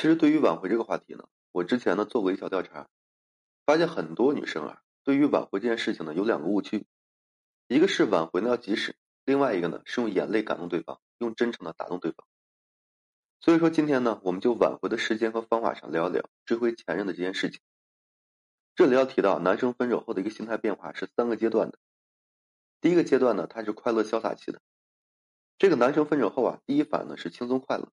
其实对于挽回这个话题呢，我之前呢做过一小调查，发现很多女生啊，对于挽回这件事情呢有两个误区，一个是挽回呢要及时，另外一个呢是用眼泪感动对方，用真诚的打动对方。所以说今天呢，我们就挽回的时间和方法上聊一聊追回前任的这件事情。这里要提到，男生分手后的一个心态变化是三个阶段的。第一个阶段呢，他是快乐潇洒期的，这个男生分手后啊，第一反应呢是轻松快乐。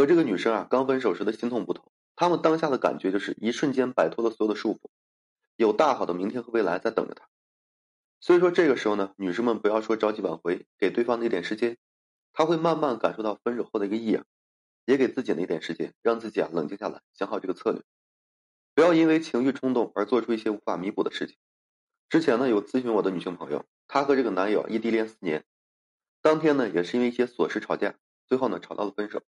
和这个女生啊刚分手时的心痛不同，他们当下的感觉就是一瞬间摆脱了所有的束缚，有大好的明天和未来在等着他。所以说这个时候呢，女生们不要说着急挽回，给对方的一点时间，他会慢慢感受到分手后的一个异样，也给自己的一点时间，让自己啊冷静下来，想好这个策略，不要因为情绪冲动而做出一些无法弥补的事情。之前呢有咨询我的女性朋友，她和这个男友异地恋四年，当天呢也是因为一些琐事吵架，最后呢吵到了分手。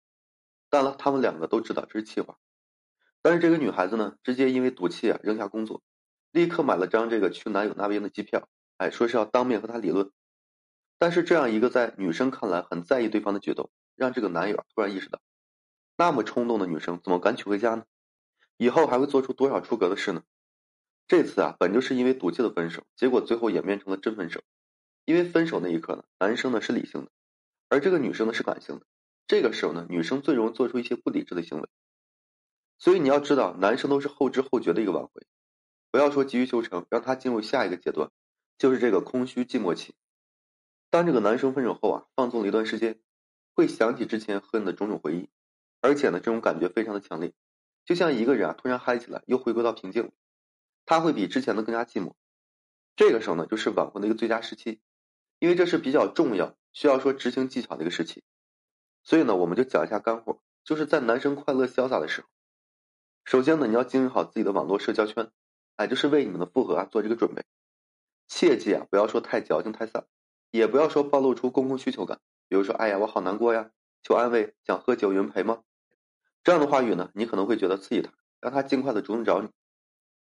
当然了，他们两个都知道这是气话，但是这个女孩子呢，直接因为赌气啊，扔下工作，立刻买了张这个去男友那边的机票，哎，说是要当面和他理论。但是这样一个在女生看来很在意对方的举动，让这个男友突然意识到，那么冲动的女生怎么敢娶回家呢？以后还会做出多少出格的事呢？这次啊，本就是因为赌气的分手，结果最后演变成了真分手。因为分手那一刻呢，男生呢是理性的，而这个女生呢是感性的。这个时候呢，女生最容易做出一些不理智的行为，所以你要知道，男生都是后知后觉的一个挽回，不要说急于求成，让他进入下一个阶段，就是这个空虚寂寞期。当这个男生分手后啊，放纵了一段时间，会想起之前和你的种种回忆，而且呢，这种感觉非常的强烈，就像一个人啊突然嗨起来，又回归到平静，他会比之前的更加寂寞。这个时候呢，就是挽回的一个最佳时期，因为这是比较重要，需要说执行技巧的一个时期。所以呢，我们就讲一下干货，就是在男生快乐潇洒的时候，首先呢，你要经营好自己的网络社交圈，哎，就是为你们的复合啊做这个准备。切记啊，不要说太矫情太丧，也不要说暴露出公共需求感，比如说，哎呀，我好难过呀，求安慰，想喝酒，有人陪吗？这样的话语呢，你可能会觉得刺激他，让他尽快的主动找你。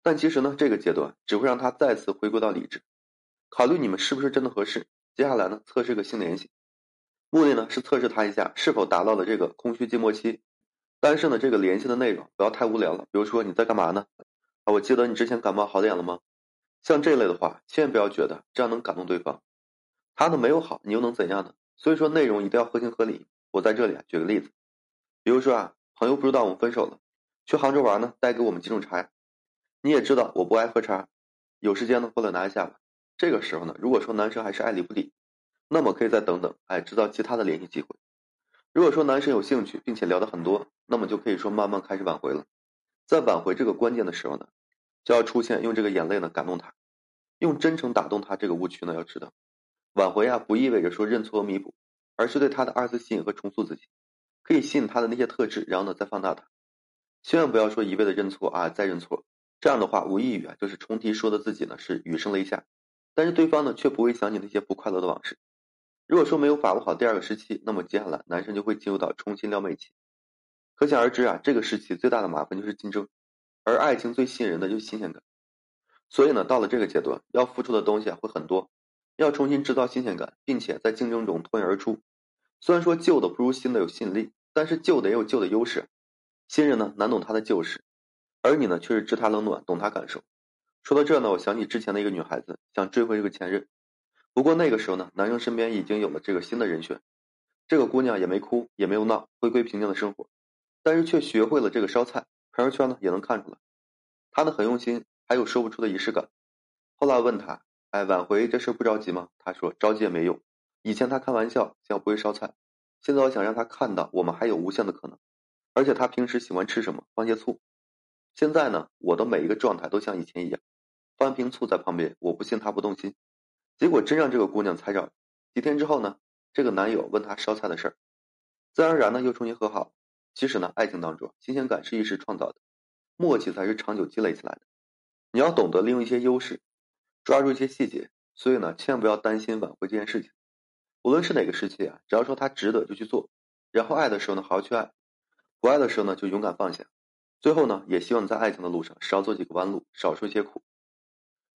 但其实呢，这个阶段只会让他再次回归到理智，考虑你们是不是真的合适。接下来呢，测试个性联系。目的呢是测试他一下是否达到了这个空虚寂寞期，但是呢这个联系的内容不要太无聊了，比如说你在干嘛呢？啊，我记得你之前感冒好点了吗？像这类的话，千万不要觉得这样能感动对方，他呢没有好，你又能怎样呢？所以说内容一定要合情合理。我在这里啊举个例子，比如说啊，朋友不知道我们分手了，去杭州玩呢，带给我们几种茶，你也知道我不爱喝茶，有时间呢过来拿一下吧。这个时候呢，如果说男生还是爱理不理。那么可以再等等，哎，制造其他的联系机会。如果说男生有兴趣，并且聊得很多，那么就可以说慢慢开始挽回了。在挽回这个关键的时候呢，就要出现用这个眼泪呢感动他，用真诚打动他。这个误区呢要知道，挽回啊不意味着说认错和弥补，而是对他的二次吸引和重塑自己，可以吸引他的那些特质，然后呢再放大他。千万不要说一味的认错啊再认错，这样的话无异于啊就是重提说的自己呢是雨声雷下，但是对方呢却不会想起那些不快乐的往事。如果说没有把握好第二个时期，那么接下来男生就会进入到重新撩妹期。可想而知啊，这个时期最大的麻烦就是竞争，而爱情最吸引人的就是新鲜感。所以呢，到了这个阶段，要付出的东西啊会很多，要重新制造新鲜感，并且在竞争中脱颖而出。虽然说旧的不如新的有吸引力，但是旧的也有旧的优势。新人呢难懂他的旧事，而你呢却是知他冷暖，懂他感受。说到这呢，我想起之前的一个女孩子想追回这个前任。不过那个时候呢，男生身边已经有了这个新的人选，这个姑娘也没哭也没有闹，回归平静的生活，但是却学会了这个烧菜。朋友圈呢也能看出来，她呢很用心，还有说不出的仪式感。后来问他，哎，挽回这事不着急吗？他说着急也没用。以前他开玩笑想不会烧菜，现在我想让他看到我们还有无限的可能。而且他平时喜欢吃什么，放些醋。现在呢，我的每一个状态都像以前一样，放一瓶醋在旁边，我不信他不动心。结果真让这个姑娘猜着了。几天之后呢，这个男友问她烧菜的事儿，自然而然呢又重新和好。其实呢，爱情当中新鲜感是一时创造的，默契才是长久积累起来的。你要懂得利用一些优势，抓住一些细节。所以呢，千万不要担心挽回这件事情。无论是哪个时期啊，只要说他值得就去做，然后爱的时候呢好好去爱，不爱的时候呢就勇敢放下。最后呢，也希望你在爱情的路上少走几个弯路，少受一些苦。